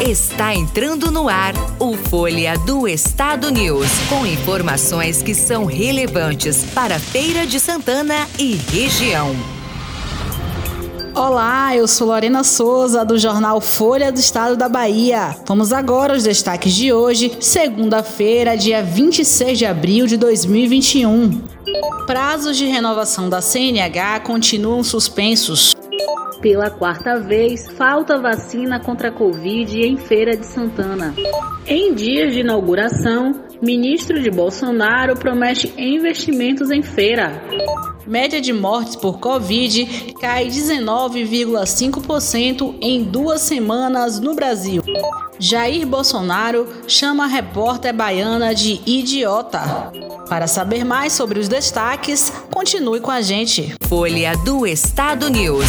Está entrando no ar o Folha do Estado News, com informações que são relevantes para Feira de Santana e região. Olá, eu sou Lorena Souza, do jornal Folha do Estado da Bahia. Vamos agora aos destaques de hoje, segunda-feira, dia 26 de abril de 2021. Prazos de renovação da CNH continuam suspensos. Pela quarta vez, falta vacina contra a Covid em Feira de Santana. Em dias de inauguração, ministro de Bolsonaro promete investimentos em feira. Média de mortes por Covid cai 19,5% em duas semanas no Brasil. Jair Bolsonaro chama a repórter baiana de idiota. Para saber mais sobre os destaques, continue com a gente. Folha do Estado News.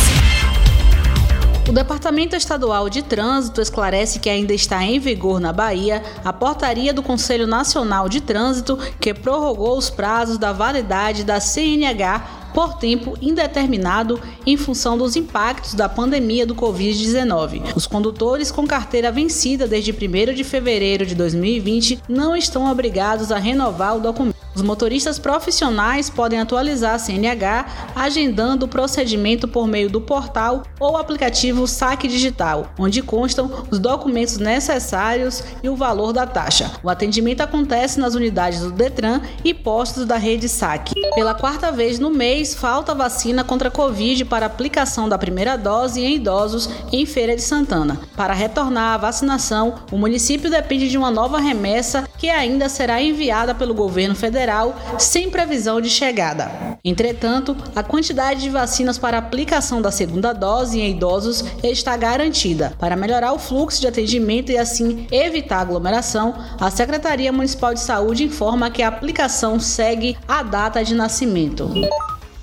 O Departamento Estadual de Trânsito esclarece que ainda está em vigor na Bahia a portaria do Conselho Nacional de Trânsito que prorrogou os prazos da validade da CNH por tempo indeterminado em função dos impactos da pandemia do Covid-19. Os condutores com carteira vencida desde 1 de fevereiro de 2020 não estão obrigados a renovar o documento. Os motoristas profissionais podem atualizar a CNH agendando o procedimento por meio do portal ou aplicativo Saque Digital, onde constam os documentos necessários e o valor da taxa. O atendimento acontece nas unidades do Detran e postos da rede Saque. Pela quarta vez no mês, falta vacina contra a Covid para aplicação da primeira dose em idosos em Feira de Santana. Para retornar à vacinação, o município depende de uma nova remessa que ainda será enviada pelo governo federal sem previsão de chegada. Entretanto, a quantidade de vacinas para aplicação da segunda dose em idosos está garantida. Para melhorar o fluxo de atendimento e assim evitar aglomeração, a Secretaria Municipal de Saúde informa que a aplicação segue a data de nascimento.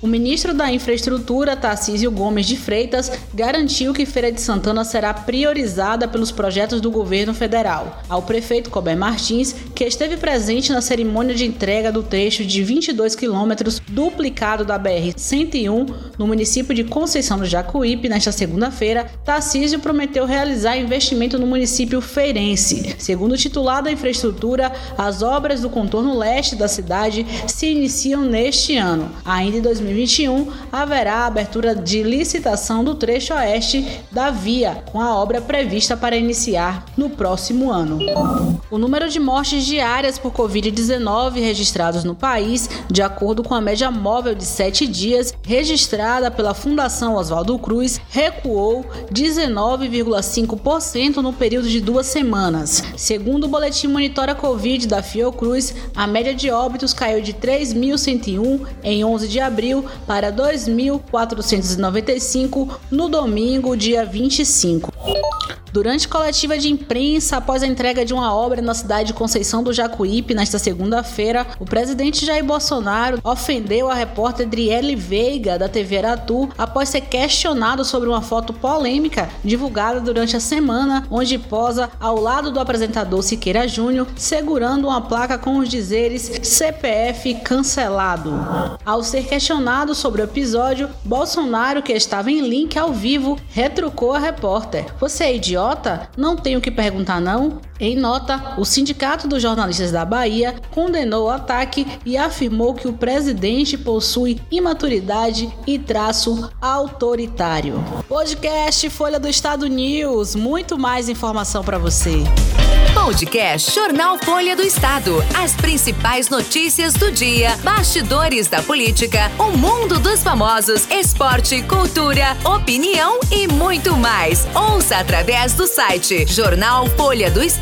O ministro da Infraestrutura, Tarcísio Gomes de Freitas, garantiu que Feira de Santana será priorizada pelos projetos do governo federal. Ao prefeito Cober Martins, que esteve presente na cerimônia de entrega do trecho de 22 quilômetros duplicado da BR-101 no município de Conceição do Jacuípe nesta segunda-feira, Tarcísio prometeu realizar investimento no município feirense. Segundo o titular da infraestrutura, as obras do contorno leste da cidade se iniciam neste ano. Ainda em 2020, 2021, haverá a abertura de licitação do trecho oeste da via, com a obra prevista para iniciar no próximo ano. O número de mortes diárias por Covid-19 registrados no país, de acordo com a média móvel de sete dias registrada pela Fundação Oswaldo Cruz, recuou 19,5% no período de duas semanas. Segundo o boletim Monitora Covid da Fiocruz, a média de óbitos caiu de 3.101 em 11 de abril para 2.495 no domingo, dia 25. Durante coletiva de imprensa após a entrega de uma obra na cidade de Conceição do Jacuípe nesta segunda-feira, o presidente Jair Bolsonaro ofendeu a repórter Adriele Veiga da TV Aratu após ser questionado sobre uma foto polêmica divulgada durante a semana, onde posa ao lado do apresentador Siqueira Júnior segurando uma placa com os dizeres CPF cancelado. Ao ser questionado sobre o episódio, Bolsonaro, que estava em link ao vivo, retrucou a repórter: "Você é idiota idiota? Não tenho que perguntar, não? Em nota, o Sindicato dos Jornalistas da Bahia condenou o ataque e afirmou que o presidente possui imaturidade e traço autoritário. Podcast Folha do Estado News, muito mais informação para você. Podcast Jornal Folha do Estado. As principais notícias do dia, bastidores da política, o mundo dos famosos, esporte, cultura, opinião e muito mais. Ouça através do site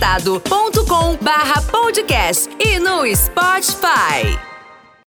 jornalfolhadoestado.com/podcast e no Spotify.